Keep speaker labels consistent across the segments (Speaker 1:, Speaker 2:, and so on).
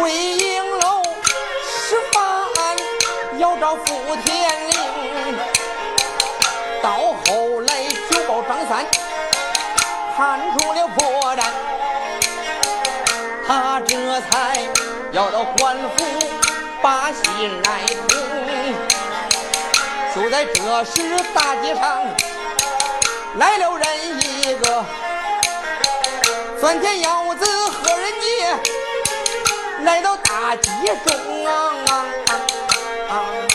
Speaker 1: 回营楼吃饭要找福天灵，到后来九保张三看出了破绽，他这才要到官府。把信来通，就在这时，大街上来了人一个，钻天腰子来到大街中啊。啊啊啊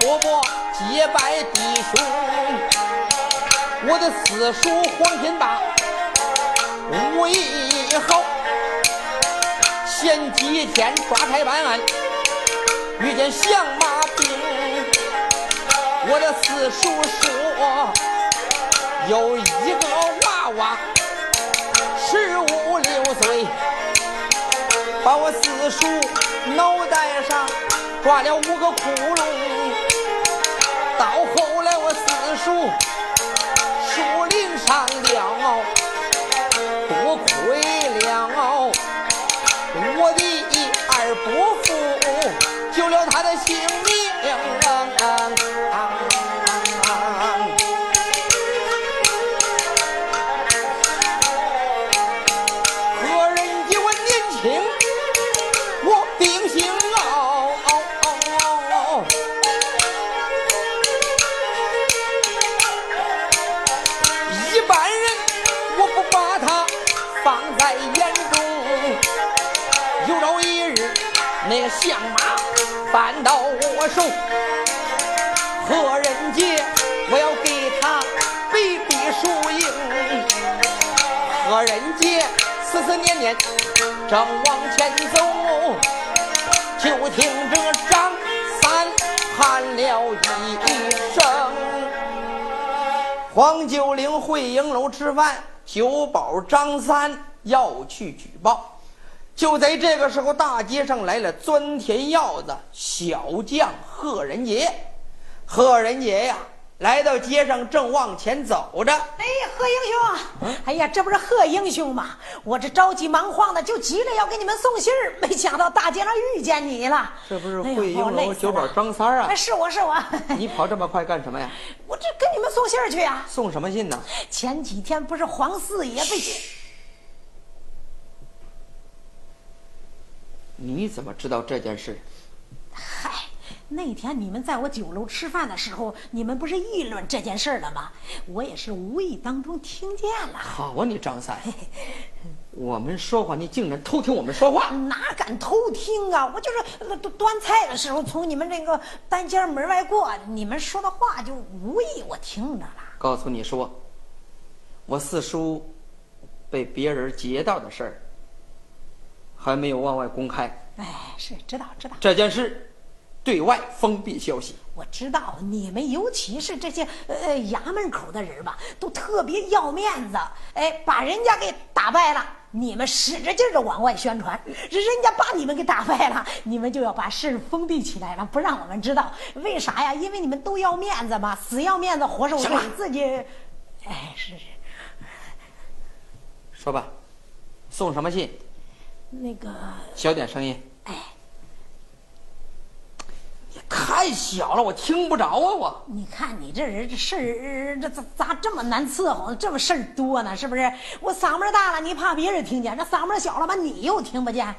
Speaker 1: 伯伯结拜弟兄，我的四叔黄天霸武艺好，前几天抓差办案遇见响马兵，我的四叔说有一个娃娃十五六岁，把我四叔。脑袋上抓了五个窟窿，到后来我四叔树林上了，思思念念正往前走，就听这张三喊了一声：“黄九龄会营楼吃饭，酒保张三要去举报。”就在这个时候，大街上来了钻天鹞子小将贺仁杰。贺仁杰呀，来到街上正往前走着。
Speaker 2: 哎，贺英雄，哎呀，这不是贺英雄吗？我这着急忙慌的，就急着要给你们送信儿，没想到大街上遇见你了。
Speaker 1: 这不是会英楼酒保张三啊？
Speaker 2: 哎是我是我。
Speaker 1: 你跑这么快干什么呀？
Speaker 2: 我这给你们送信儿去呀。
Speaker 1: 送什么信呢？
Speaker 2: 前几天不是黄四爷被。
Speaker 1: 你怎么知道这件事？
Speaker 2: 嗨，那天你们在我酒楼吃饭的时候，你们不是议论这件事了吗？我也是无意当中听见了。
Speaker 1: 好啊，你张三，我们说话，你竟然偷听我们说话？
Speaker 2: 哪敢偷听啊！我就是端菜的时候从你们这个单间门外过，你们说的话就无意我听着了。
Speaker 1: 告诉你说，我四叔被别人劫道的事儿。还没有往外公开，
Speaker 2: 哎，是知道知道
Speaker 1: 这件事，对外封闭消息。
Speaker 2: 我知道你们，尤其是这些呃衙门口的人吧，都特别要面子。哎，把人家给打败了，你们使着劲的往外宣传；人家把你们给打败了，你们就要把事封闭起来了，不让我们知道。为啥呀？因为你们都要面子嘛，死要面子活受罪，自己。哎，是是。
Speaker 1: 说吧，送什么信？
Speaker 2: 那个
Speaker 1: 小点声音。
Speaker 2: 哎，
Speaker 1: 太小了，我听不着啊！我
Speaker 2: 你看你这人这事儿，这咋咋这么难伺候？这么事儿多呢，是不是？我嗓门大了，你怕别人听见；这嗓门小了吧，你又听不见。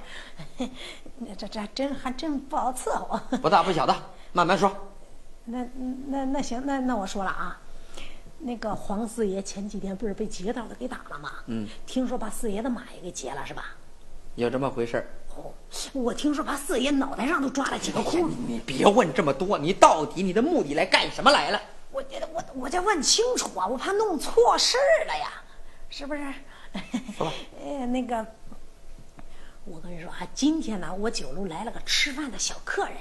Speaker 2: 这这真还真不好伺候。
Speaker 1: 不大不小的，慢慢说。
Speaker 2: 那那那行，那那我说了啊，那个黄四爷前几天不是被劫道的给打了吗？
Speaker 1: 嗯，
Speaker 2: 听说把四爷的马也给劫了，是吧？
Speaker 1: 有这么回事儿。
Speaker 2: 哦，我听说把四爷脑袋上都抓了几个窟窿。
Speaker 1: 你别问这么多，你到底你的目的来干什么来了？
Speaker 2: 我我我这问清楚啊，我怕弄错事儿了呀，是不是？
Speaker 1: 说吧。
Speaker 2: 呃，那个，我跟你说啊，今天呢，我酒楼来了个吃饭的小客人。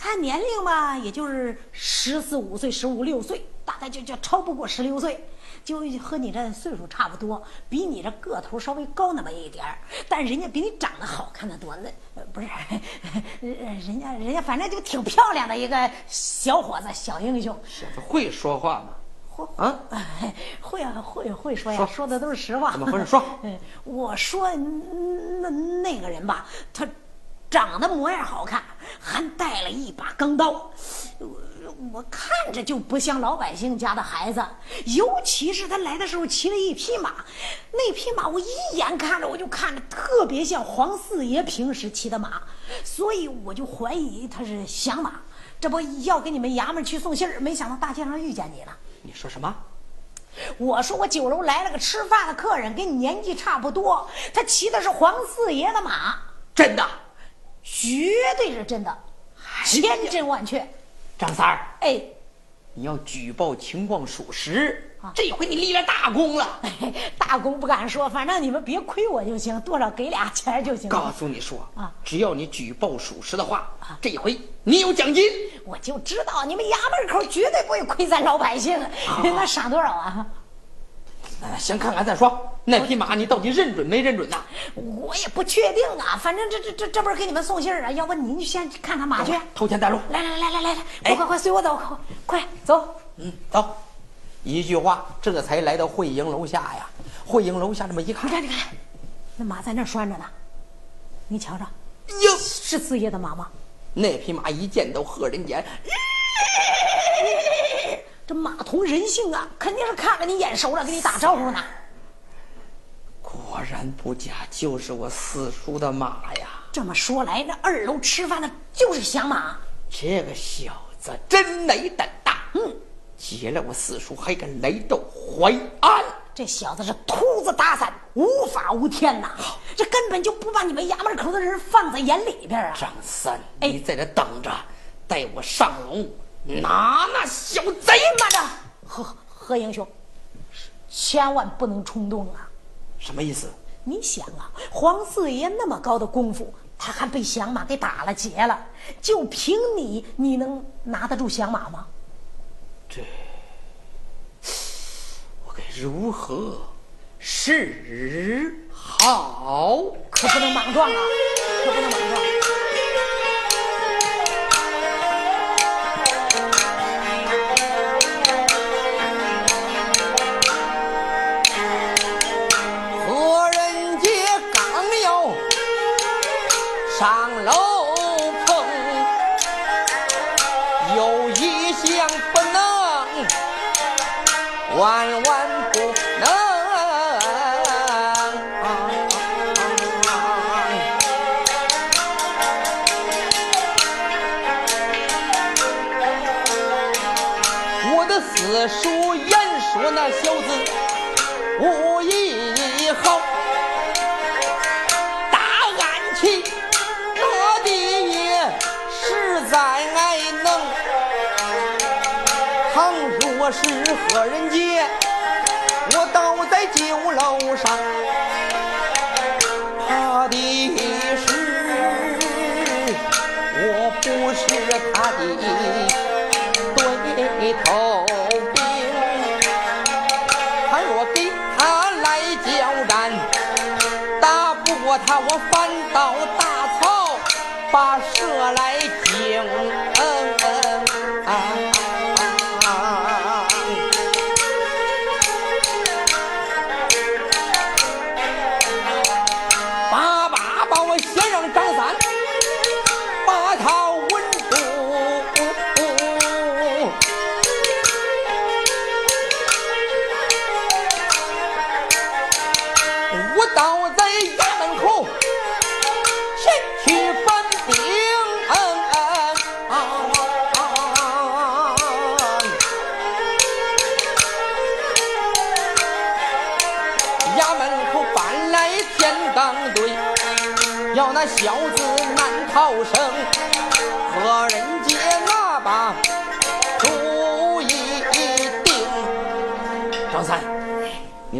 Speaker 2: 看年龄吧，也就是十四五岁、十五六岁，大概就就超不过十六岁，就和你这岁数差不多，比你这个头稍微高那么一点儿，但人家比你长得好看的多。那不是，人家人家反正就挺漂亮的一个小伙子，小英雄。
Speaker 1: 小子会说话吗？
Speaker 2: 会
Speaker 1: 啊，
Speaker 2: 会啊，会会说呀，说的都是实话。
Speaker 1: 怎么回事？说。
Speaker 2: 我说那那个人吧，他。长得模样好看，还带了一把钢刀，我看着就不像老百姓家的孩子。尤其是他来的时候骑了一匹马，那匹马我一眼看着我就看着特别像黄四爷平时骑的马，所以我就怀疑他是响马。这不要给你们衙门去送信儿，没想到大街上遇见你了。
Speaker 1: 你说什么？
Speaker 2: 我说我酒楼来了个吃饭的客人，跟你年纪差不多，他骑的是黄四爷的马，
Speaker 1: 真的。
Speaker 2: 绝对是真的，千真万确。
Speaker 1: 张三儿，
Speaker 2: 哎，
Speaker 1: 你要举报情况属实，这回你立了大功了。
Speaker 2: 大功不敢说，反正你们别亏我就行，多少给俩钱就行。
Speaker 1: 告诉你说啊，只要你举报属实的话，这回你有奖金。
Speaker 2: 我就知道你们衙门口绝对不会亏咱老百姓。那赏多少啊？
Speaker 1: 先看看再说。那匹马你到底认准没认准呐？
Speaker 2: 我也不确定啊。反正这这这这不是给你们送信儿啊？要不您先看看马去。
Speaker 1: 偷钱带路。
Speaker 2: 来来来来来来，快快快，随我走，快走。
Speaker 1: 嗯，走。一句话，这才来到会营楼下呀。会营楼下这么一看，
Speaker 2: 你看你看，那马在那拴着呢。你瞧瞧，
Speaker 1: 哟，
Speaker 2: 是四爷的马吗？
Speaker 1: 那匹马一见到贺人杰。
Speaker 2: 这马同人性啊，肯定是看着你眼熟了，给你打招呼呢。
Speaker 1: 果然不假，就是我四叔的马呀。
Speaker 2: 这么说来，那二楼吃饭的就是响马。
Speaker 1: 这个小子真没胆大，嗯，劫了我四叔还敢来到淮安。
Speaker 2: 这小子是秃子打伞，无法无天呐！这根本就不把你们衙门口的人放在眼里边啊。
Speaker 1: 张三，你在这等着，带我上楼。拿那小贼！
Speaker 2: 慢着，何何英雄，千万不能冲动啊！
Speaker 1: 什么意思？
Speaker 2: 你想啊，黄四爷那么高的功夫，他还被响马给打了劫了，就凭你，你能拿得住响马吗？
Speaker 1: 这，我该如何是好？
Speaker 2: 可不能莽撞啊！可不能莽撞。
Speaker 1: 何人杰，我倒在酒楼上，怕的是我不是他的对头兵。他若给他来交战，打不过他，我反倒大草把蛇来惊。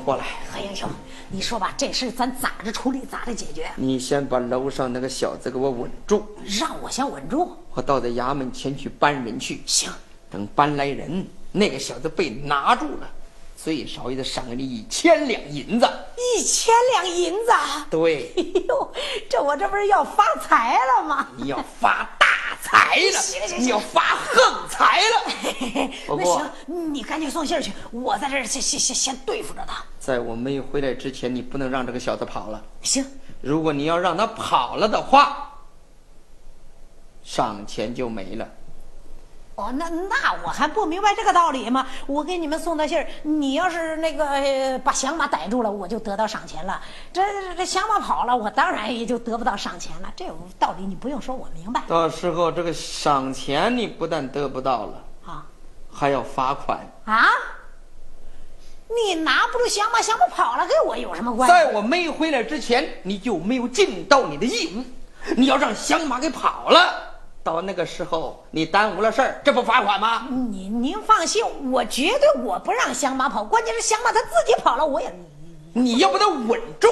Speaker 1: 你过来。
Speaker 2: 何英雄，你说吧，这事咱咋着处理，咋着解决？
Speaker 1: 你先把楼上那个小子给我稳住，
Speaker 2: 让我先稳住。
Speaker 1: 我到这衙门前去搬人去。
Speaker 2: 行，
Speaker 1: 等搬来人，那个小子被拿住了，最少也得赏你一千两银子。
Speaker 2: 一千两银子？
Speaker 1: 对。
Speaker 2: 哎呦，这我这不是要发财了吗？
Speaker 1: 你要发大财了，
Speaker 2: 行行行
Speaker 1: 你要发横财了。不
Speaker 2: 那
Speaker 1: 过
Speaker 2: 行，你赶紧送信儿去，我在这儿先先先先对付着他。
Speaker 1: 在我没有回来之前，你不能让这个小子跑了。
Speaker 2: 行，
Speaker 1: 如果你要让他跑了的话，赏钱就没了。
Speaker 2: 哦，那那我还不明白这个道理吗？我给你们送的信儿，你要是那个、呃把响马逮住了，我就得到赏钱了。这这这响马跑了，我当然也就得不到赏钱了。这道理你不用说，我明白
Speaker 1: 到时候这个赏钱你不但得不到了，
Speaker 2: 啊
Speaker 1: 还要罚款。
Speaker 2: 啊！你拿不住响马，响马跑了，跟我有什么关系？
Speaker 1: 在我没回来之前，你就没有尽到你的义务。你要让响马给跑了，到那个时候你耽误了事儿，这不罚款吗？
Speaker 2: 您您放心，我绝对我不让响马跑，关键是响马他自己跑了，我也
Speaker 1: 你要把它稳住，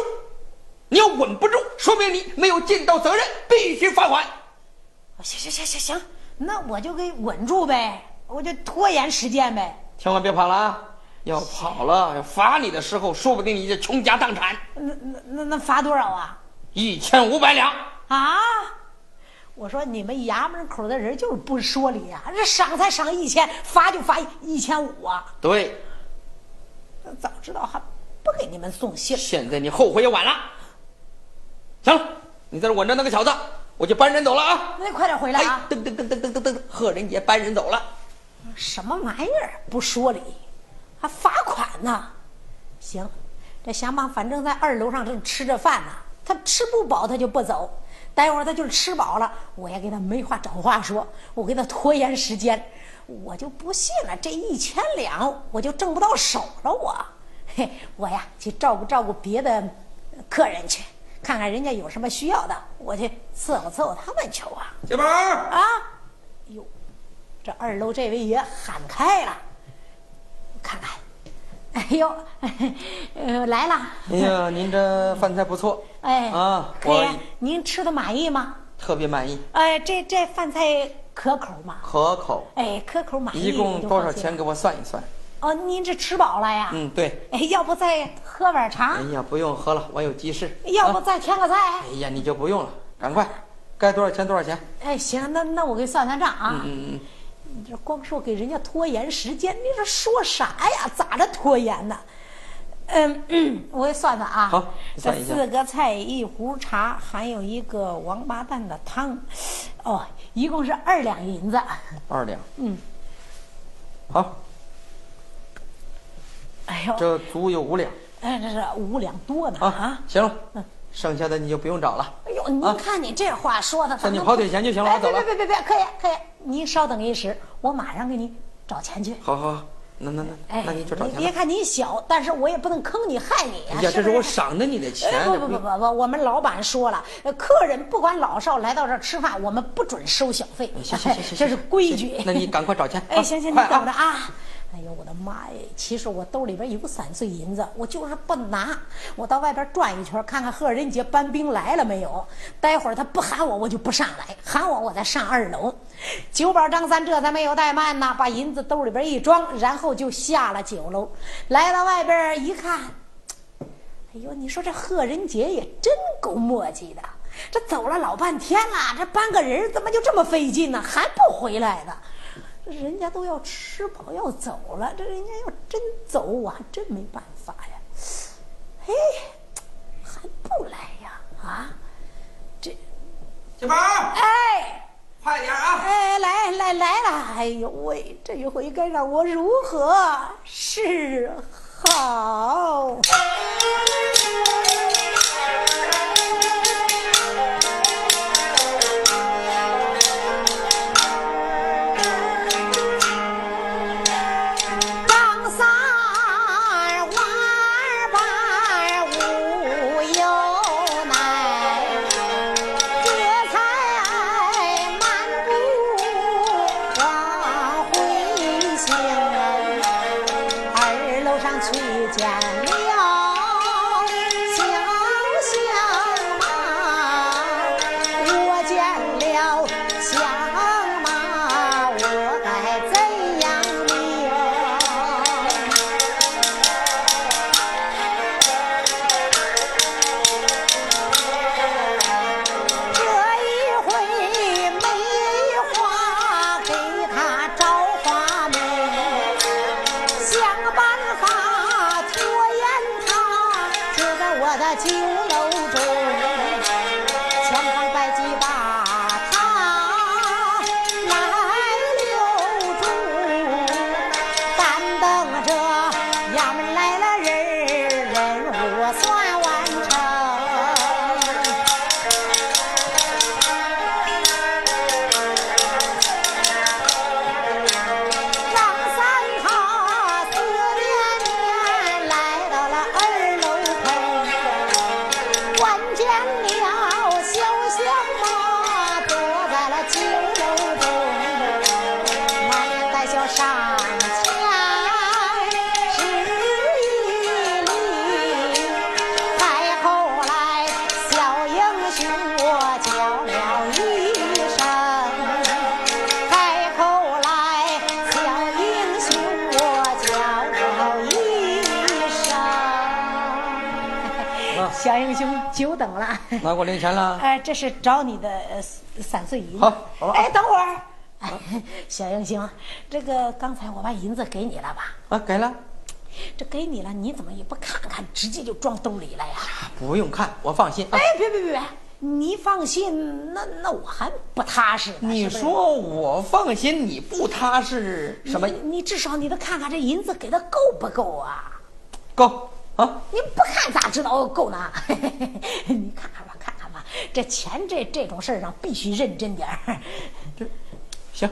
Speaker 1: 你要稳不住，说明你没有尽到责任，必须罚款。
Speaker 2: 行行行行行，那我就给稳住呗，我就拖延时间呗。
Speaker 1: 千万别跑了啊！要跑了，要罚你的时候，说不定你就倾家荡产，
Speaker 2: 那那那那罚多少啊？
Speaker 1: 一千五百两。
Speaker 2: 啊！我说你们衙门口的人就是不说理啊！这赏才赏一千，罚就罚一千五啊！
Speaker 1: 对，
Speaker 2: 早知道还不给你们送信。
Speaker 1: 现在你后悔也晚了。行了，你在这稳着那个小子，我就搬人走了啊！
Speaker 2: 那你快点回来
Speaker 1: 哎
Speaker 2: 啊！，
Speaker 1: 噔噔噔噔噔噔噔，贺仁杰搬人走了。
Speaker 2: 什么玩意儿？不说理，还罚款呢？行，这祥马反正在二楼上正吃着饭呢，他吃不饱他就不走。待会儿他就是吃饱了，我也给他没话找话说，我给他拖延时间，我就不信了，这一千两我就挣不到手了我。嘿，我呀去照顾照顾别的客人去，看看人家有什么需要的，我去伺候伺候他们去啊。
Speaker 1: 小宝，
Speaker 2: 啊，哟，这二楼这位也喊开了，看看，哎呦，呃，来了，
Speaker 1: 哎呀，您这饭菜不错，
Speaker 2: 哎，
Speaker 1: 啊
Speaker 2: 可以，您吃的满意吗？
Speaker 1: 特别满意，
Speaker 2: 哎，这这饭菜可口吗？
Speaker 1: 可口。
Speaker 2: 哎，可口满意。
Speaker 1: 一共多少？钱？给我算一算。
Speaker 2: 哦，您这吃饱了呀？
Speaker 1: 嗯，对。
Speaker 2: 哎，要不再喝碗茶
Speaker 1: 哎？呀，不用喝了，我有急事。
Speaker 2: 要不
Speaker 1: 啊
Speaker 2: 再添个菜？
Speaker 1: 哎呀，你就不用了，赶快，该多少钱多少钱。
Speaker 2: 哎，行，那那我给算算账啊。
Speaker 1: 嗯嗯嗯
Speaker 2: 你这光说给人家拖延时间，你这说啥呀？咋着拖延呢？嗯嗯，我给算算啊。
Speaker 1: 好
Speaker 2: 这四个菜，一壶茶，还有一个王八蛋的汤，哦，一共是二两银子。
Speaker 1: 嗯，二两。
Speaker 2: 嗯，
Speaker 1: 好，
Speaker 2: 哎呦，
Speaker 1: 这足有五两
Speaker 2: 哎，这是五两多呢
Speaker 1: 啊
Speaker 2: 啊！。
Speaker 1: 行了，剩下的你就不用找了。
Speaker 2: 哎呦，您看你这话说的，
Speaker 1: 算你跑腿钱就行了
Speaker 2: 哎
Speaker 1: 我走了
Speaker 2: 别别别别，可以可以，您稍等一时，我马上给您找钱去。
Speaker 1: 好好好，那那那
Speaker 2: 哎，
Speaker 1: 那你就找钱吧。
Speaker 2: 别看你小，但是我也不能坑你害你呀、
Speaker 1: 哎呀，这是我赏的你的钱。
Speaker 2: 哎，不不不不不，我们老板说了，呃客人不管老少来到这儿吃饭，我们不准收小费，
Speaker 1: 行行行行，
Speaker 2: 这是规矩。
Speaker 1: 那你赶快找钱。
Speaker 2: 哎，
Speaker 1: 啊
Speaker 2: 行行，你等着
Speaker 1: 啊！
Speaker 2: 哎呦，我的妈呀！其实我兜里边有三碎银子，我就是不拿。我到外边转一圈，看看贺仁杰搬兵来了没有。待会儿他不喊我，我就不上来；喊我，我再上二楼。九保张三这才没有怠慢呐，把银子兜里边一装，然后就下了九楼，来到外边一看，哎呦，你说这贺仁杰也真够磨叽的，这走了老半天了，这搬个人怎么就这么费劲呢？还不回来呢？人家都要吃饱要走了，这人家要真走，我还真没办法呀。嘿，还不来呀？啊，这
Speaker 1: 小宝，
Speaker 2: 哎
Speaker 1: 快点啊！
Speaker 2: 哎，来来来了！哎呦喂，这一回该让我如何是好？
Speaker 1: 拿过零钱了？
Speaker 2: 哎，这是找你的呃三岁银。
Speaker 1: 好好吧
Speaker 2: 哎，等会儿。哎，小英雄，这个刚才我把银子给你了吧？
Speaker 1: 啊，给了。
Speaker 2: 这给你了，你怎么也不看看，直接就装兜里了呀？
Speaker 1: 不用看，我放心。啊
Speaker 2: 哎，别别别别，你放心，那那我还不踏实呢。
Speaker 1: 你说我放心，你不踏实什么
Speaker 2: 你？你至少你得看看这银子给的够不够啊？
Speaker 1: 够啊？
Speaker 2: 你不看咋知道够呢？你看看吧，看看吧，这钱这这种事儿上必须认真点儿。
Speaker 1: 行，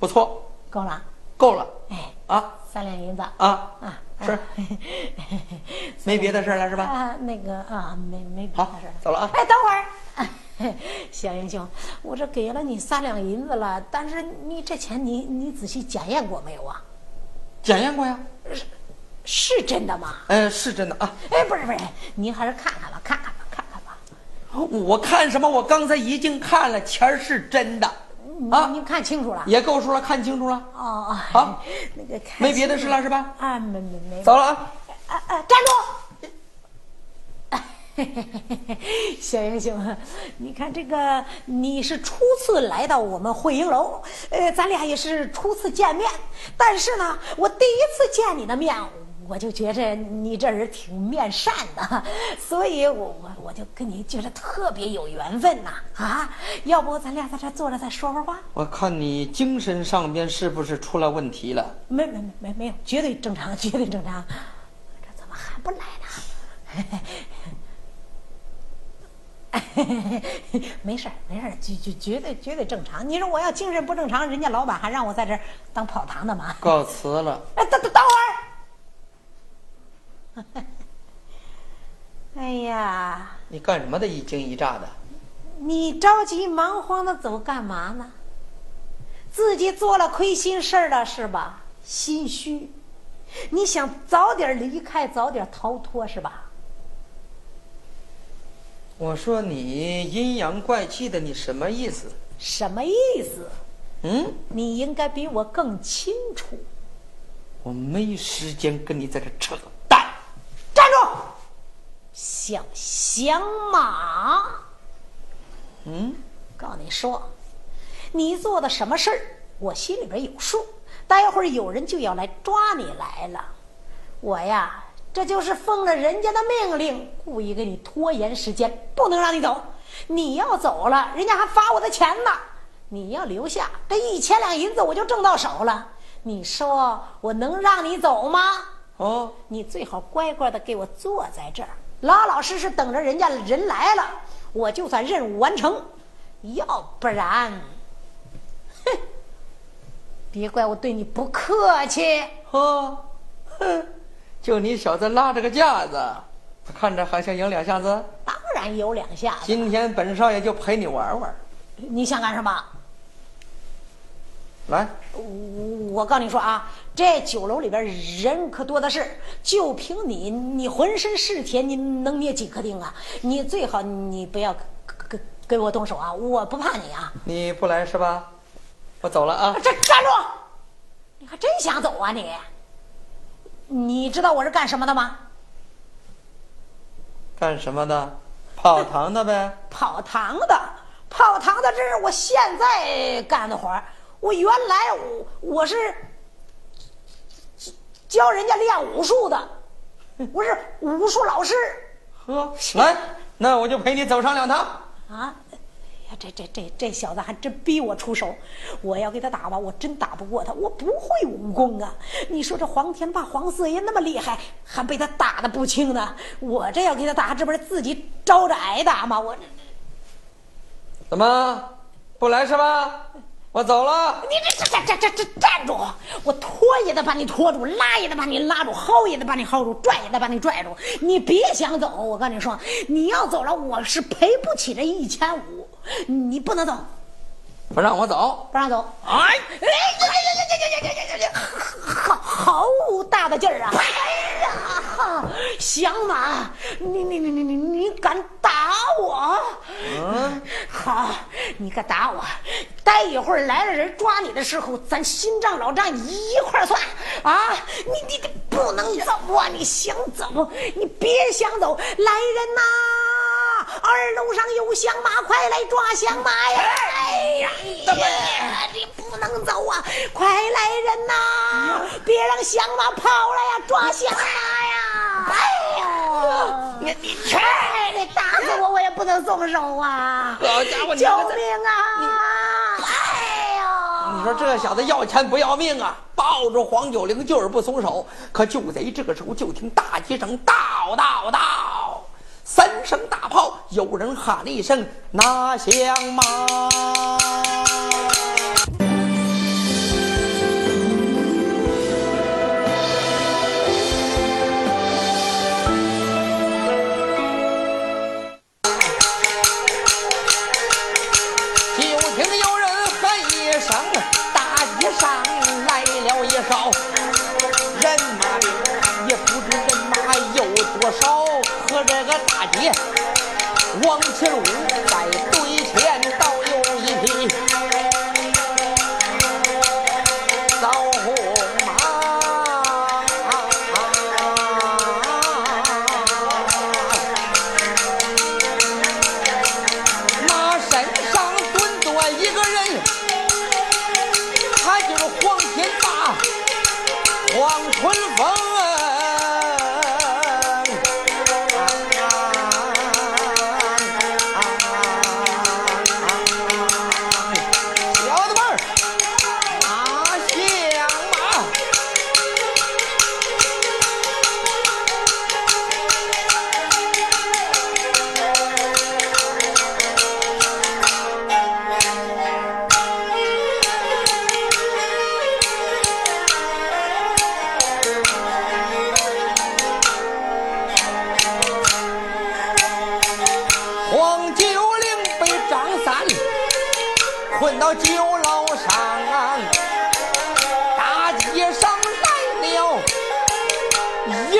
Speaker 1: 不错，
Speaker 2: 够了，
Speaker 1: 够了
Speaker 2: 哎，
Speaker 1: 啊
Speaker 2: 三两银子
Speaker 1: 啊
Speaker 2: 啊，
Speaker 1: 是，没别的事儿了是吧？
Speaker 2: 啊，那个啊，没没别的
Speaker 1: 好
Speaker 2: 事儿。
Speaker 1: 走了啊
Speaker 2: 哎，等会儿，小英雄，我这给了你三两银子了，但是你这钱你你仔细检验过没有啊？
Speaker 1: 检验过呀？
Speaker 2: 是真的吗？
Speaker 1: 呃，是真的啊。
Speaker 2: 哎，不是不是，您还是看看吧，看看吧，看看吧。
Speaker 1: 我看什么？我刚才已经看了，钱儿是真的啊，
Speaker 2: 您您看清楚了？
Speaker 1: 也够数了，看清楚了，
Speaker 2: 哦哦，
Speaker 1: 好
Speaker 2: 那个看
Speaker 1: 没别的事了是吧？
Speaker 2: 啊，没没没。
Speaker 1: 走了啊。
Speaker 2: 啊啊！站住！小英雄，你看这个，你是初次来到我们汇英楼，呃，咱俩也是初次见面。但是呢，我第一次见你的面，我就觉着你这人挺面善的，所以我我我就跟你觉着特别有缘分呐！啊，要不咱俩在这坐着再说会儿话？
Speaker 1: 我看你精神上边是不是出了问题了？
Speaker 2: 没没没没没有，绝对正常，绝对正常。这怎么还不来呢？没事儿，没事儿，绝绝绝对绝对正常。你说我要精神不正常，人家老板还让我在这儿当跑堂的吗？
Speaker 1: 告辞了。
Speaker 2: 哎，等等等会儿。哎呀，
Speaker 1: 你干什么的？一惊一乍的。
Speaker 2: 你着急忙慌的走干嘛呢？自己做了亏心事儿了是吧？心虚，你想早点离开，早点逃脱是吧？
Speaker 1: 我说你阴阳怪气的，你什么意思？
Speaker 2: 什么意思？
Speaker 1: 嗯，
Speaker 2: 你应该比我更清楚。
Speaker 1: 我没时间跟你在这扯
Speaker 2: 站住！小响马，
Speaker 1: 嗯，
Speaker 2: 告诉你说，你做的什么事儿，我心里边有数。待会儿有人就要来抓你来了，我呀，这就是奉了人家的命令，故意给你拖延时间，不能让你走。你要走了，人家还罚我的钱呢。你要留下，这一千两银子我就挣到手了。你说我能让你走吗？
Speaker 1: 哦，
Speaker 2: 你最好乖乖的给我坐在这儿，老老实实等着人家人来了，我就算任务完成。要不然，哼，别怪我对你不客气。
Speaker 1: 呵，哼，就你小子拉着个架子，看着还想赢两下子。
Speaker 2: 当然有两下子。
Speaker 1: 今天本少爷就陪你玩玩。
Speaker 2: 你想干什么？
Speaker 1: 来，
Speaker 2: 我告诉你说啊，这酒楼里边人可多的是，就凭你，你浑身是铁，你能捏几颗钉啊？你最好你不要跟跟我动手啊，我不怕你啊。
Speaker 1: 你不来是吧？我走了啊！
Speaker 2: 站站住！你还真想走啊你？你知道我是干什么的吗？
Speaker 1: 干什么的？跑堂的呗。
Speaker 2: 跑堂的，跑堂的，这是我现在干的活儿。我原来我我是教人家练武术的，我是武术老师。
Speaker 1: 呵，来，那我就陪你走上两趟。
Speaker 2: 啊，哎呀，这这这这小子还真逼我出手，我要给他打吧，我真打不过他，我不会武功啊！你说这黄天霸黄四爷那么厉害，还被他打的不轻呢，我这要给他打，这不是自己招着挨打吗？我这
Speaker 1: 怎么不来是吧？我走了。
Speaker 2: 你这这这这这这站住！我拖也得把你拖住，拉也得把你拉住，薅也得把你薅住，拽也得把你拽住。你别想走，我跟你说，你要走了，我是赔不起这一千五。你不能走，
Speaker 1: 不让我走，
Speaker 2: 不让走。
Speaker 1: 哎
Speaker 2: 哎呀呀呀呀呀呀呀呀！好好大的劲儿啊！哎呀，小马，你你你你你你敢打我？
Speaker 1: 嗯，
Speaker 2: 好，你敢打我？待一会儿来了人抓你的时候，咱新账老账一块算啊！你你你不能走啊！你想走，你别想走！来人呐，二楼上有响马，快来抓响马呀！哎呀！你不能走啊！快来人呐！别让响马跑了呀！抓响马呀！哎呦，你你去！你打死我，我也不能松手啊！
Speaker 1: 好家伙，
Speaker 2: 救命啊！哎呦，
Speaker 1: 你说这小子要钱不要命啊！抱住黄九龄就是不松手。可就在这个时候，就听大街上到到到三声大炮，有人喊了一声：“拿响马！”大姐王前屋在东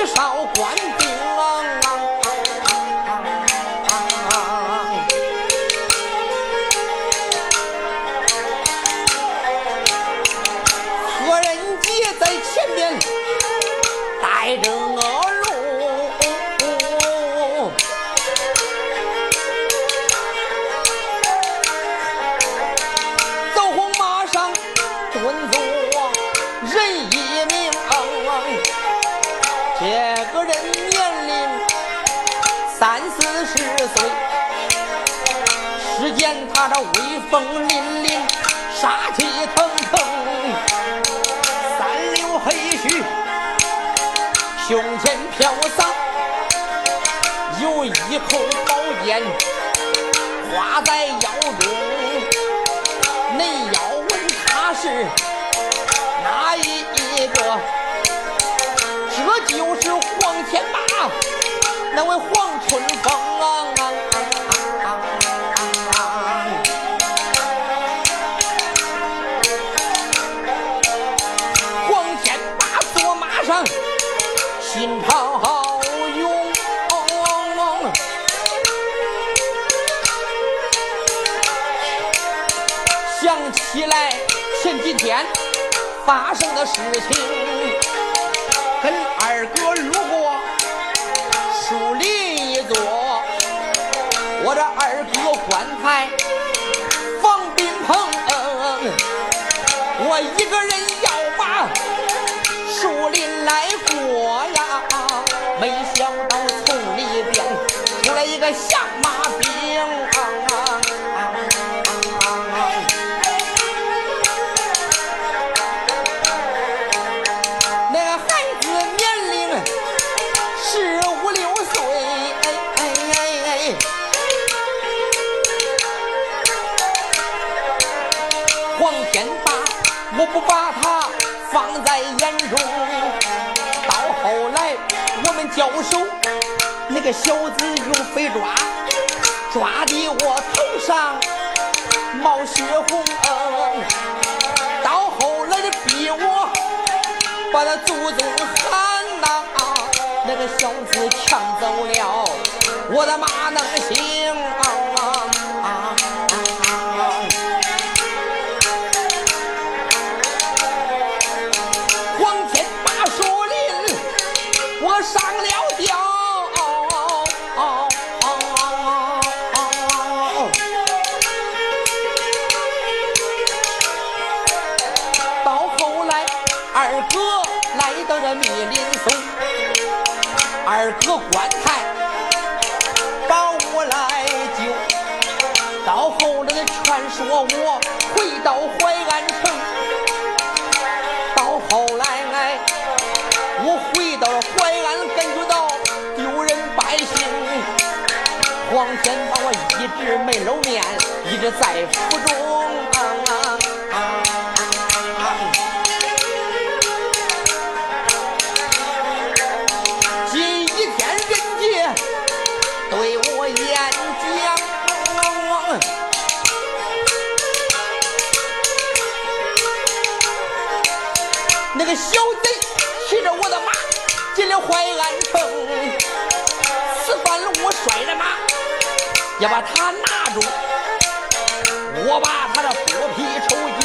Speaker 1: 少官兵。风凛凛，杀气腾腾，三绺黑须，胸前飘洒，有一口宝剑挂在腰中。恁要问他是哪一个？这就是黄天霸，那位黄春发生的事情，跟二哥路过树林一座，我这二哥棺材放冰棚，我一个人要把树林来过呀，没想到从里边出来一个响手，那个小子用飞抓，抓的我头上冒血红，到后来的逼我把他祖宗喊呐，那个小子抢走了我的马能行？说我回到淮安城，到后来哎，我回到了淮安，感觉到丢人百姓，黄天把我一直没露面，一直在府中。那要把他拿住，我把他的剥皮抽筋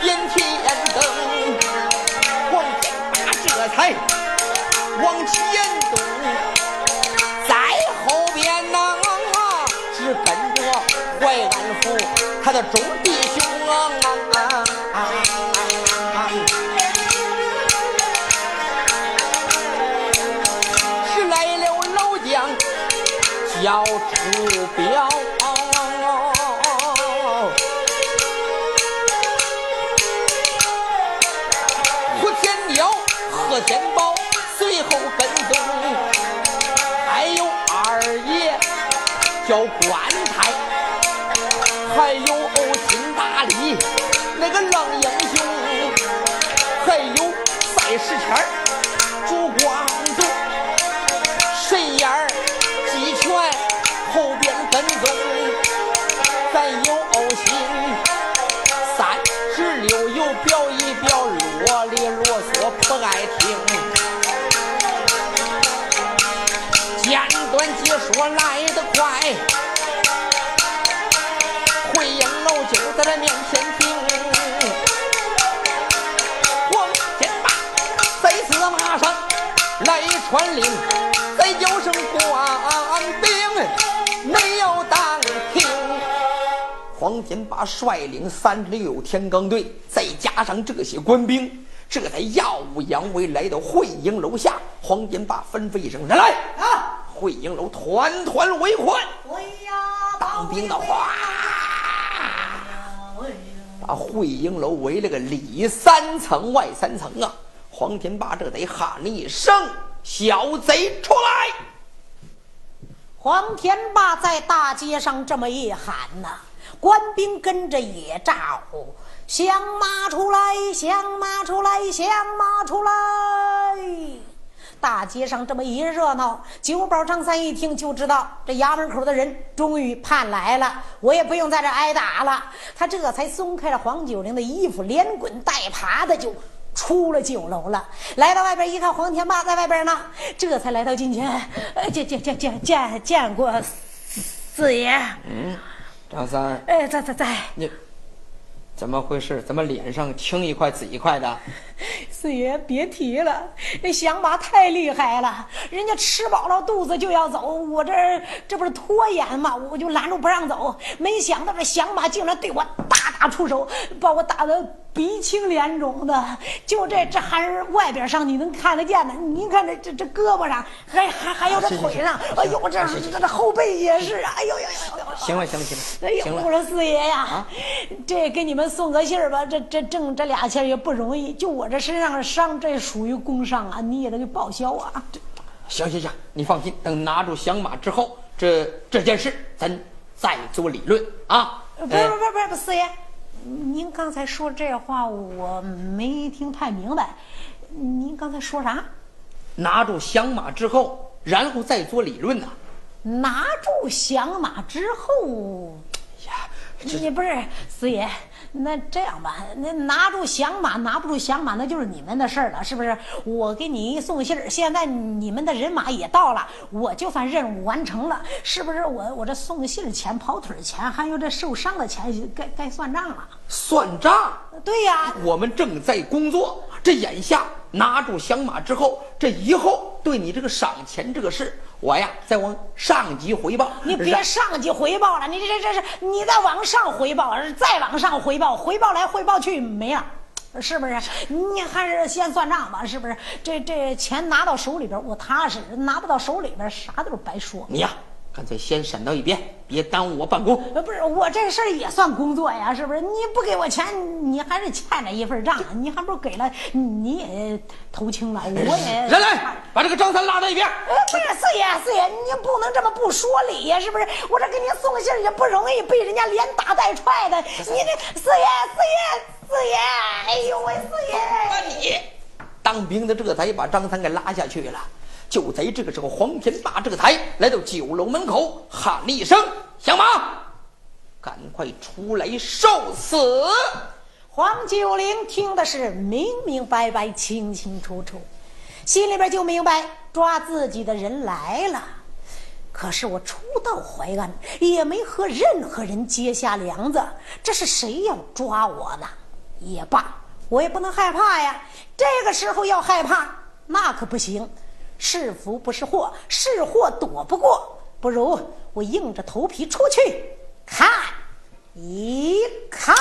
Speaker 1: 点天灯，黄天霸这才往前走，在后边呐只跟着淮安府他的众弟兄啊。要出表，胡来得快，回应楼就在他面前停，黄天霸再次马上来传令，再叫声官兵。没有当听，黄天霸率领三十六天罡队，再加上这些官兵，这才耀武扬威来到会营楼下。黄天霸吩咐一声：“人来！”啊，会营楼团团围困。当兵的哗，把会英楼围了个里三层外三层啊！黄天霸这得喊了一声：“小贼出来！”
Speaker 2: 黄天霸在大街上这么一喊呐，官兵跟着也咋呼：“响马出来，响马出来，响马出来！”大街上这么一热闹，九保张三一听就知道这衙门口的人终于盼来了，我也不用在这挨打了。他这才松开了黄九龄的衣服，连滚带爬的就出了酒楼了。来到外边一看，黄天霸在外边呢，这才来到近前，呃，见见见见见见过四爷。
Speaker 1: 嗯，张三，
Speaker 2: 哎，在在在，
Speaker 1: 你怎么回事？怎么脸上青一块紫一块的？
Speaker 2: 四爷别提了，那响马太厉害了，人家吃饱了肚子就要走，我这这不是拖延吗？我就拦住不让走，没想到这响马竟然对我大打出手，把我打得鼻青脸肿的。就这这还是外边上你能看得见的，您看这这这胳膊上，还还还有这腿上，哎呦，这这这后背也是，哎呦呦呦呦！
Speaker 1: 行了行了行了，
Speaker 2: 哎呦，我说四爷呀，这给你们送个信儿吧，这这挣这俩钱也不容易，就我这身上的。伤这属于工伤啊，你也得给报销啊！
Speaker 1: 行行行，你放心，等拿住响马之后，这这件事咱再做理论啊！
Speaker 2: 不不不不，四爷，您刚才说这话我没听太明白，您刚才说啥？
Speaker 1: 拿住响马之后，然后再做理论呢？
Speaker 2: 拿住响马之后，呀，你不是四爷。那这样吧，那拿住响马，拿不住响马，那就是你们的事儿了，是不是？我给你一送信儿，现在你们的人马也到了，我就算任务完成了，是不是？我我这送信儿钱、跑腿儿钱，还有这受伤的钱，该该算账了。
Speaker 1: 算账？
Speaker 2: 对呀，
Speaker 1: 我们正在工作，这眼下拿住响马之后，这以后对你这个赏钱这个事。我呀，再往上级回报。
Speaker 2: 你别上级回报了，你这这这是你再往上回报，再往上回报，回报来汇报去没了，是不是？你还是先算账吧，是不是？这这钱拿到手里边我踏实，拿不到手里边啥都是白说。
Speaker 1: 你呀。干脆先闪到一边，别耽误我办公。
Speaker 2: 呃，不是，我这事儿也算工作呀，是不是？你不给我钱，你还是欠着一份账。你还不如给了，你也投清了，我也。
Speaker 1: 人来，把这个张三拉到一边。
Speaker 2: 不是四爷，四爷，您不能这么不说理呀，是不是？我这给您送信也不容易，被人家连打带踹的。你这四爷，四爷，四爷，哎呦喂，四爷！
Speaker 1: 那你当兵的这才把张三给拉下去了。就在这个时候，黄天霸这个才来到酒楼门口，喊了一声：“响马，赶快出来受死！”
Speaker 2: 黄九龄听的是明明白白、清清楚楚，心里边就明白抓自己的人来了。可是我初到淮安，也没和任何人结下梁子，这是谁要抓我呢？也罢，我也不能害怕呀。这个时候要害怕，那可不行。是福不是祸，是祸躲不过，不如我硬着头皮出去看一看。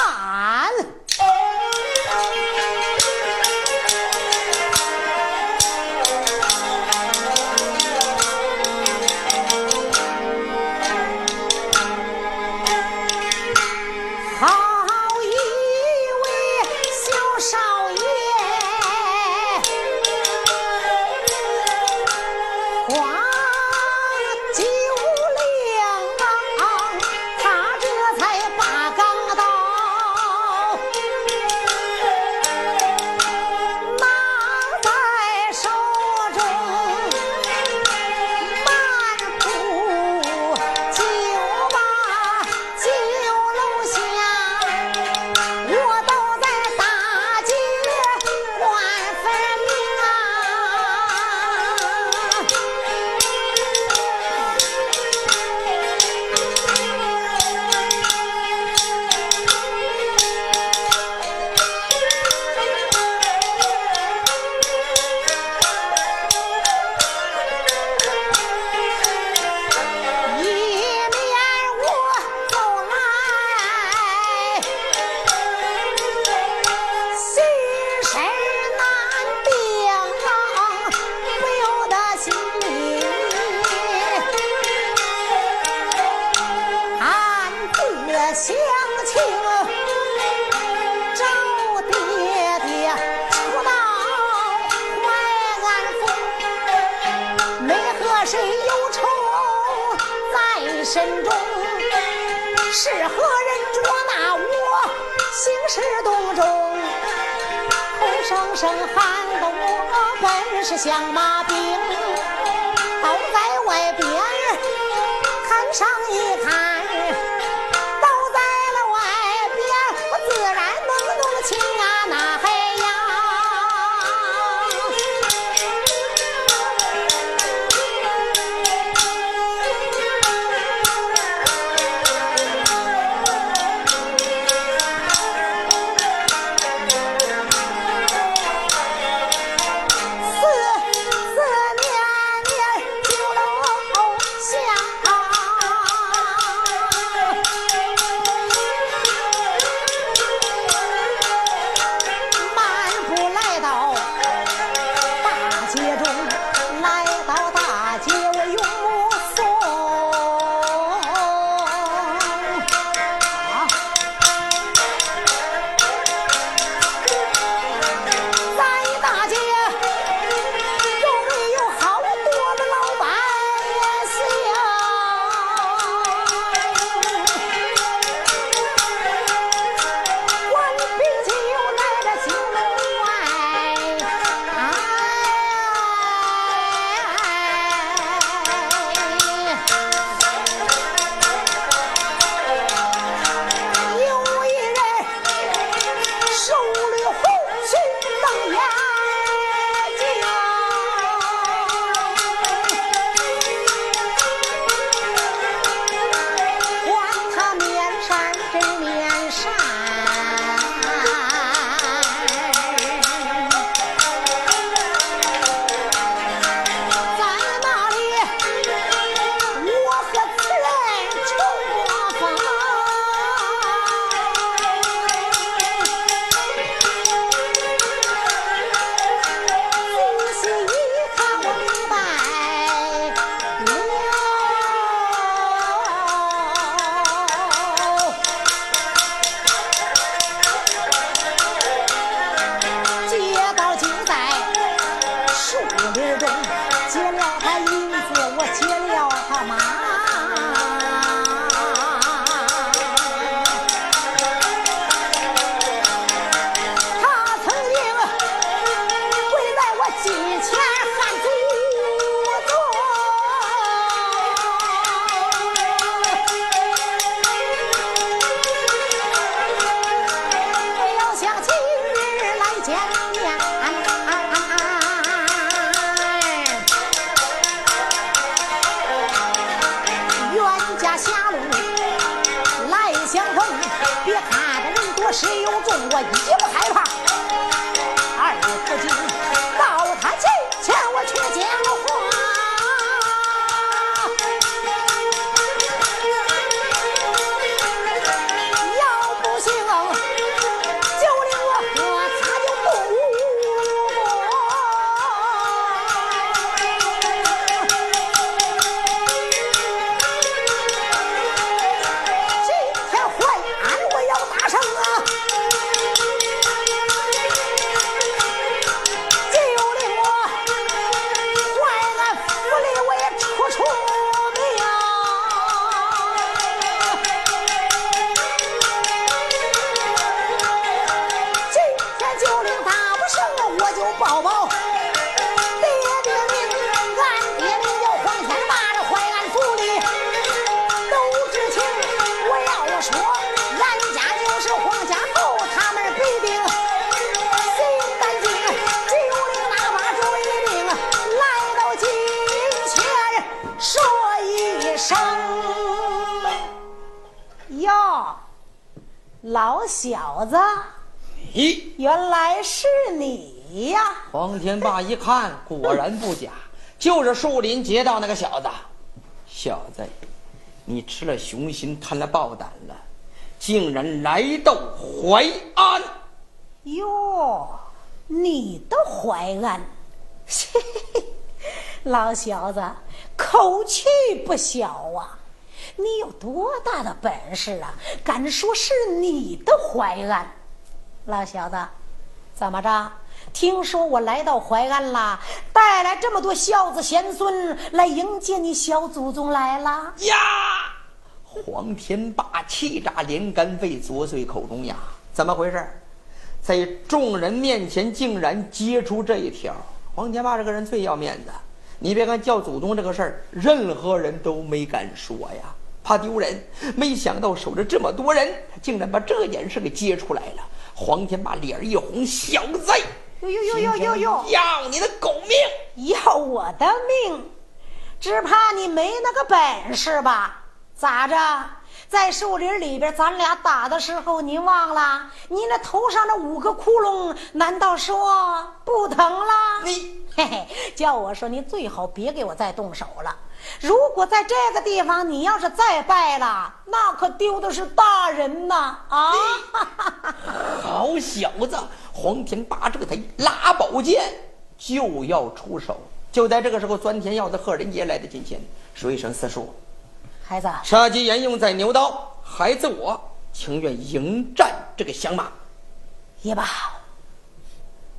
Speaker 2: 老小子，
Speaker 1: 咦，
Speaker 2: 原来是你呀！
Speaker 1: 黄天霸一看，果然不假，就是树林劫道那个小子。小子，你吃了雄心，贪了豹胆了，竟然来到淮安。
Speaker 2: 哟，你的淮安，嘿嘿嘿，老小子，口气不小啊！你有多大的本事啊？敢说是你的淮安，老小子，怎么着？听说我来到淮安了，带来这么多孝子贤孙来迎接你小祖宗来了
Speaker 1: 呀！黄天霸气炸连肝肺，左嘴口中牙，怎么回事？在众人面前竟然揭出这一条。黄天霸这个人最要面子，你别看叫祖宗这个事儿，任何人都没敢说呀。怕丢人，没想到守着这么多人，他竟然把这件事给揭出来了。黄天霸脸一红，小子，
Speaker 2: 呦呦呦呦呦呦，
Speaker 1: 要你的狗命！
Speaker 2: 要我的命？只怕你没那个本事吧？咋着？在树林里边，咱俩打的时候，您忘了？您那头上那五个窟窿，难道说不疼了？
Speaker 1: 你
Speaker 2: 嘿嘿，叫我说，您最好别给我再动手了。如果在这个地方，你要是再败了，那可丢的是大人呐！啊，
Speaker 1: 好小子！黄天霸这才拉宝剑就要出手。就在这个时候，钻天耀的贺仁杰来到近前，说一声：“四叔，
Speaker 2: 孩子，
Speaker 1: 杀鸡焉用宰牛刀？孩子我情愿迎战这个响马。”
Speaker 2: 也罢。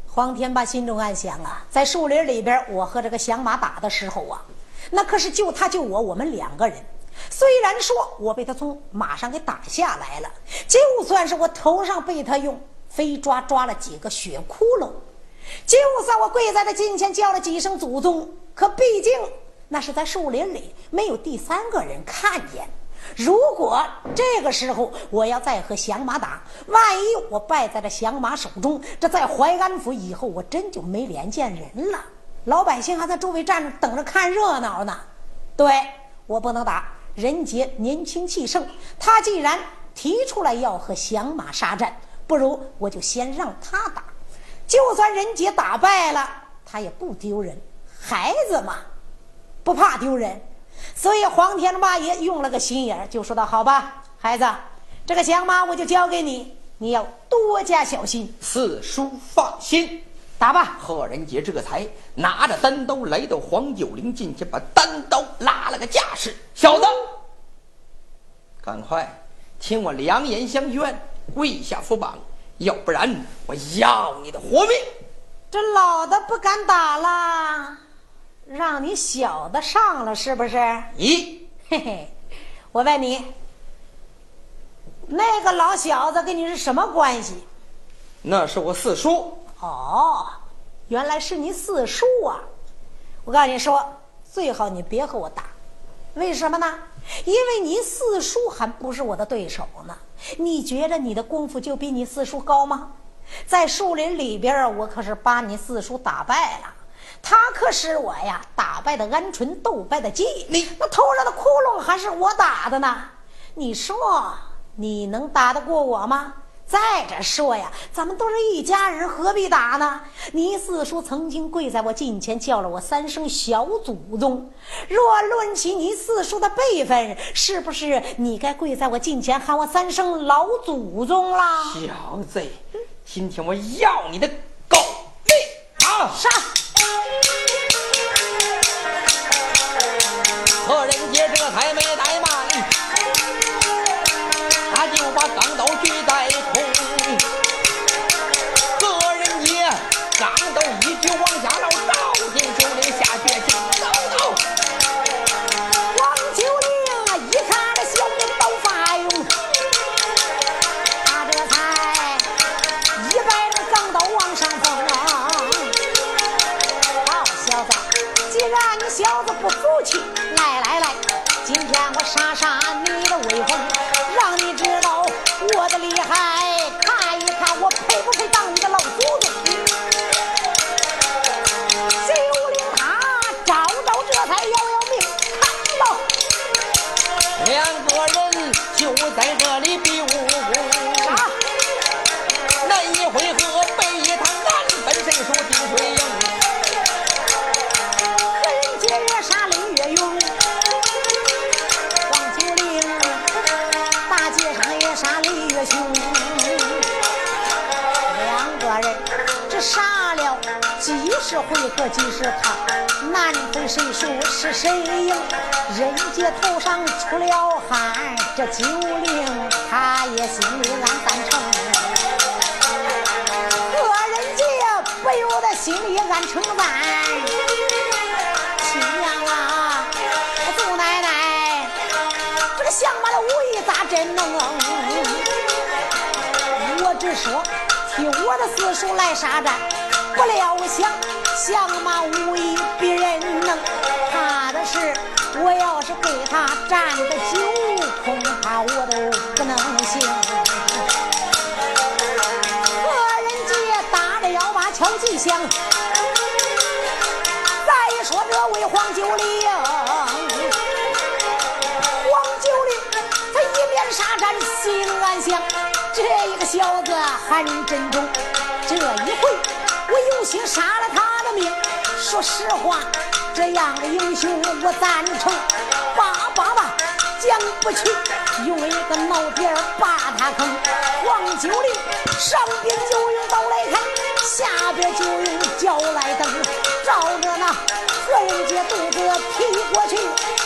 Speaker 2: 黄天霸心中暗想啊，在树林里边，我和这个响马打的时候啊。那可是就他，就我，我们两个人。虽然说我被他从马上给打下来了，就算是我头上被他用飞抓抓了几个血窟窿，就算我跪在他近前叫了几声祖宗，可毕竟那是在树林里，没有第三个人看见。如果这个时候我要再和响马打，万一我败在了响马手中，这在淮安府以后，我真就没脸见人了。老百姓还在周围站着等着看热闹呢，对我不能打。任杰年轻气盛，他既然提出来要和响马杀战，不如我就先让他打。就算任杰打败了，他也不丢人。孩子嘛，不怕丢人。所以黄天霸爷用了个心眼儿就说道：“好吧，孩子，这个响马我就交给你，你要多加小心。”
Speaker 1: 四叔放心。
Speaker 2: 打吧！
Speaker 1: 贺仁杰这才拿着单刀来到黄九龄近前，把单刀拉了个架势。小子，赶快听我良言相劝，跪下伏榜，要不然我要你的活命！
Speaker 2: 这老的不敢打了，让你小的上了是不是？
Speaker 1: 咦，
Speaker 2: 嘿嘿，我问你，那个老小子跟你是什么关系？
Speaker 1: 那是我四叔。
Speaker 2: 哦，原来是你四叔啊！我告诉你说，最好你别和我打，为什么呢？因为你四叔还不是我的对手呢。你觉得你的功夫就比你四叔高吗？在树林里边，我可是把你四叔打败了，他可是我呀打败的鹌鹑，斗败的鸡。
Speaker 1: 你
Speaker 2: 那头上的窟窿还是我打的呢。你说你能打得过我吗？再者说呀，咱们都是一家人，何必打呢？你四叔曾经跪在我近前叫了我三声小祖宗，若论起你四叔的辈分，是不是你该跪在我近前喊我三声老祖宗啦？
Speaker 1: 小子，今天我要你的狗命啊！
Speaker 2: 杀！来来来，今天我杀杀你的威风，谁赢。人杰头上出了汗，这九龄他也心里暗赞成。何人杰不由得心里暗称赞。亲娘啊，祖奶奶，这个相马的武艺咋真能？我只说替我的四叔来杀战，不料想相马武艺比人能，是我要是给他战的久，恐怕我都不能行。何人杰打着腰把敲击响。再说这位黄九龄，黄九龄他一面杀战心暗想，这一个小子很真忠。这一回我有心杀了他的命，说实话，这样的英雄我赞成。爸爸爸讲不去，用一个脑点儿把他坑。黄九龄上边就用刀来砍，下边就用脚来蹬，照着那何人杰肚子踢过去，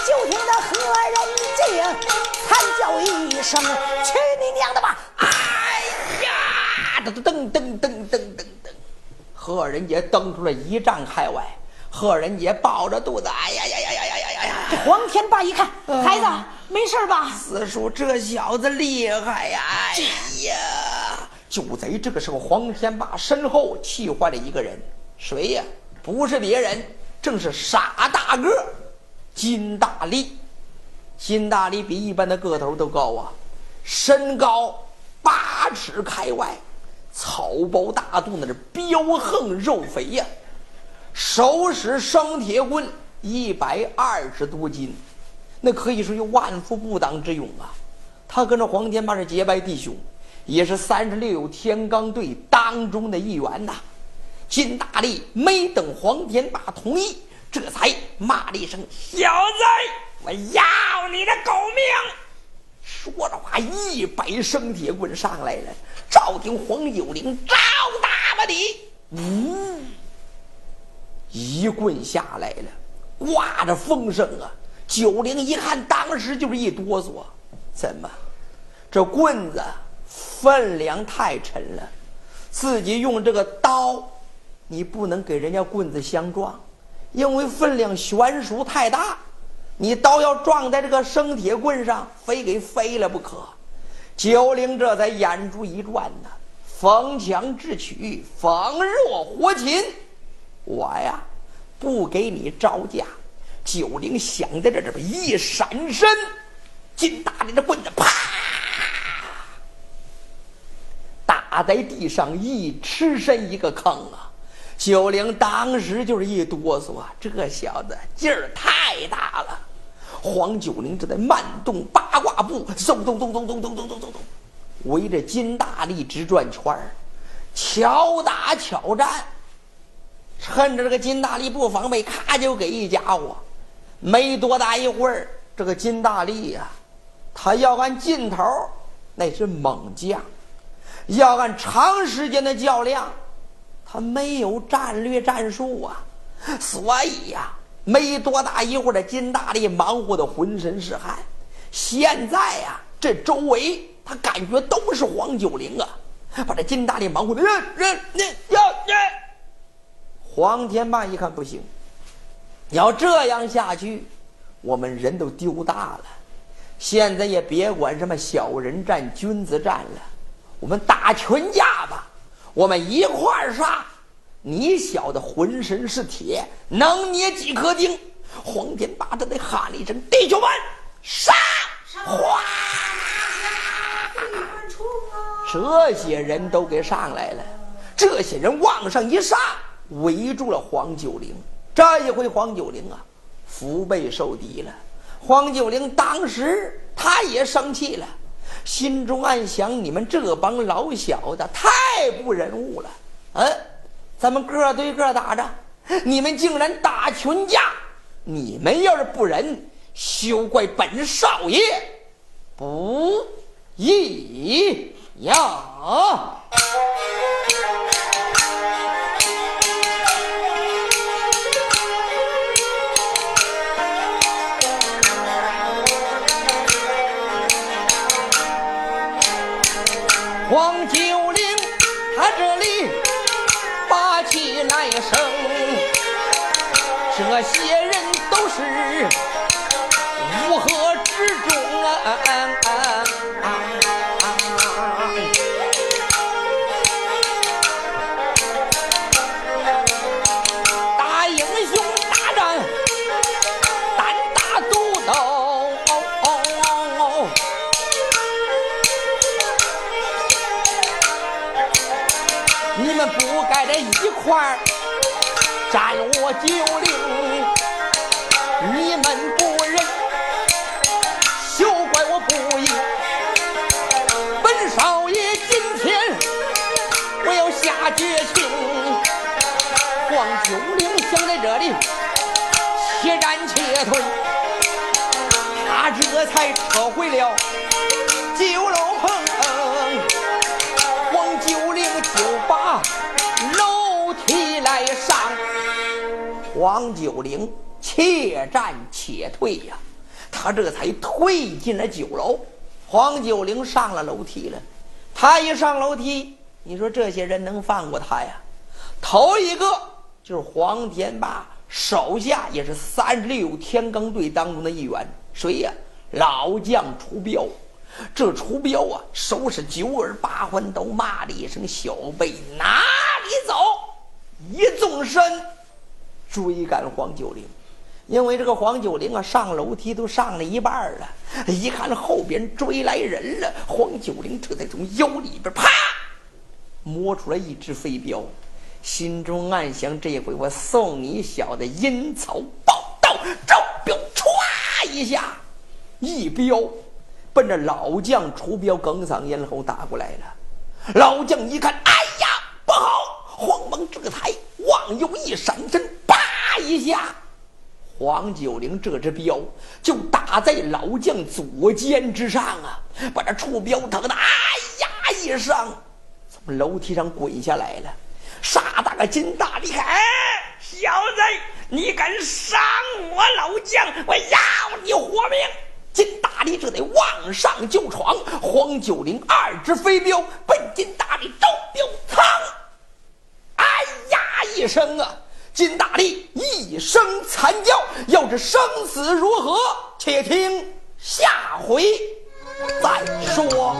Speaker 2: 就听那何人杰惨叫一声：“去你娘的吧！”
Speaker 1: 哎呀，噔噔噔噔噔噔噔，何人杰蹬出了一丈开外。贺仁杰抱着肚子，哎呀呀呀呀呀呀呀！这
Speaker 2: 黄天霸一看，孩子没事吧？
Speaker 1: 四叔，这小子厉害呀！哎呀！就在这个时候，黄天霸身后气坏了一个人，谁呀？不是别人，正是傻大个，金大力。金大力比一般的个头都高啊，身高八尺开外，草包大肚，那是膘横肉肥呀。手使生铁棍，一百二十多斤，那可以说有万夫不挡之勇啊！他跟着黄天霸是结拜弟兄，也是三十六天罡队当中的一员呐。金大力没等黄天霸同意，这才骂了一声：“小子，我要你的狗命！”说着话，一摆生铁棍上来了，照听黄九龄招打吧你！呜、一棍下来了，刮着风声啊！九龄一看，当时就是一哆嗦，怎么？这棍子分量太沉了，自己用这个刀，你不能给人家棍子相撞，因为分量悬殊太大。你刀要撞在这个生铁棍上，非给飞了不可。九龄这才眼珠一转呐，逢强智取，逢弱活擒。我呀，不给你招架。九灵想在这这边一闪身，金大力的棍子啪打在地上，一吃身一个坑啊！九灵当时就是一哆嗦，这小子劲儿太大了。黄九龄正在慢动八卦步，嗖嗖嗖嗖嗖嗖嗖嗖嗖，围着金大力直转圈儿，巧打巧战。趁着这个金大力不防备，咔就给一家伙。没多大一会儿，这个金大力呀，他要按劲头，那是猛将；要按长时间的较量，他没有战略战术啊。所以呀，没多大一会儿，这金大力忙活的浑身是汗。现在呀，这周围他感觉都是黄九龄啊，把这金大力忙活的，人人人要人。黄天霸一看不行，要这样下去，我们人都丢大了。现在也别管什么小人战、君子战了，我们打群架吧，我们一块儿杀。你小子浑身是铁，能捏几颗钉？黄天霸他得喊了一声：“弟兄们，上！”哗，这些人都给上来了。这些人往上一上。围住了黄九龄，这一回黄九龄啊，腹背受敌了。黄九龄当时他也生气了，心中暗想：你们这帮老小子太不仁物了。嗯，咱们个对个打着，你们竟然打群架！你们要是不仁，休怪本少爷不义呀！块儿战我九龄，你们不仁，休怪我不义。本少爷今天我要下决心，光九龄想在这里且战且退，他这才撤回了黄九龄且战且退呀，他这才退进了酒楼。黄九龄上了楼梯了，他一上楼梯，你说这些人能放过他呀？头一个就是黄天霸手下也是三十六天罡队当中的一员，谁呀？老将楚彪。这楚彪啊，手使九耳八环刀，骂了一声：“小辈哪里走？”一纵身追赶黄九龄，因为这个黄九龄啊，上楼梯都上了一半了，一看后边追来人了，黄九龄这才从腰里边啪摸出来一只飞镖，心中暗想：这回我送你小子阴曹宝刀！招镖歘一下，一镖奔着老将楚彪哽嗓咽喉打过来了。老将一看，哎呀，不好！慌忙这才往右一闪身，叭一下，黄九龄这只镖就打在老将左肩之上啊，把这触镖疼的哎呀一声，从楼梯上滚下来了。傻大个金大力，哎，小子，你敢伤我老将，我要你活命！金大力这得往上就闯，黄九龄二只飞镖奔金大力招镖仓。哎呀一声啊金大力一声惨叫要知生死如何且听下回再说。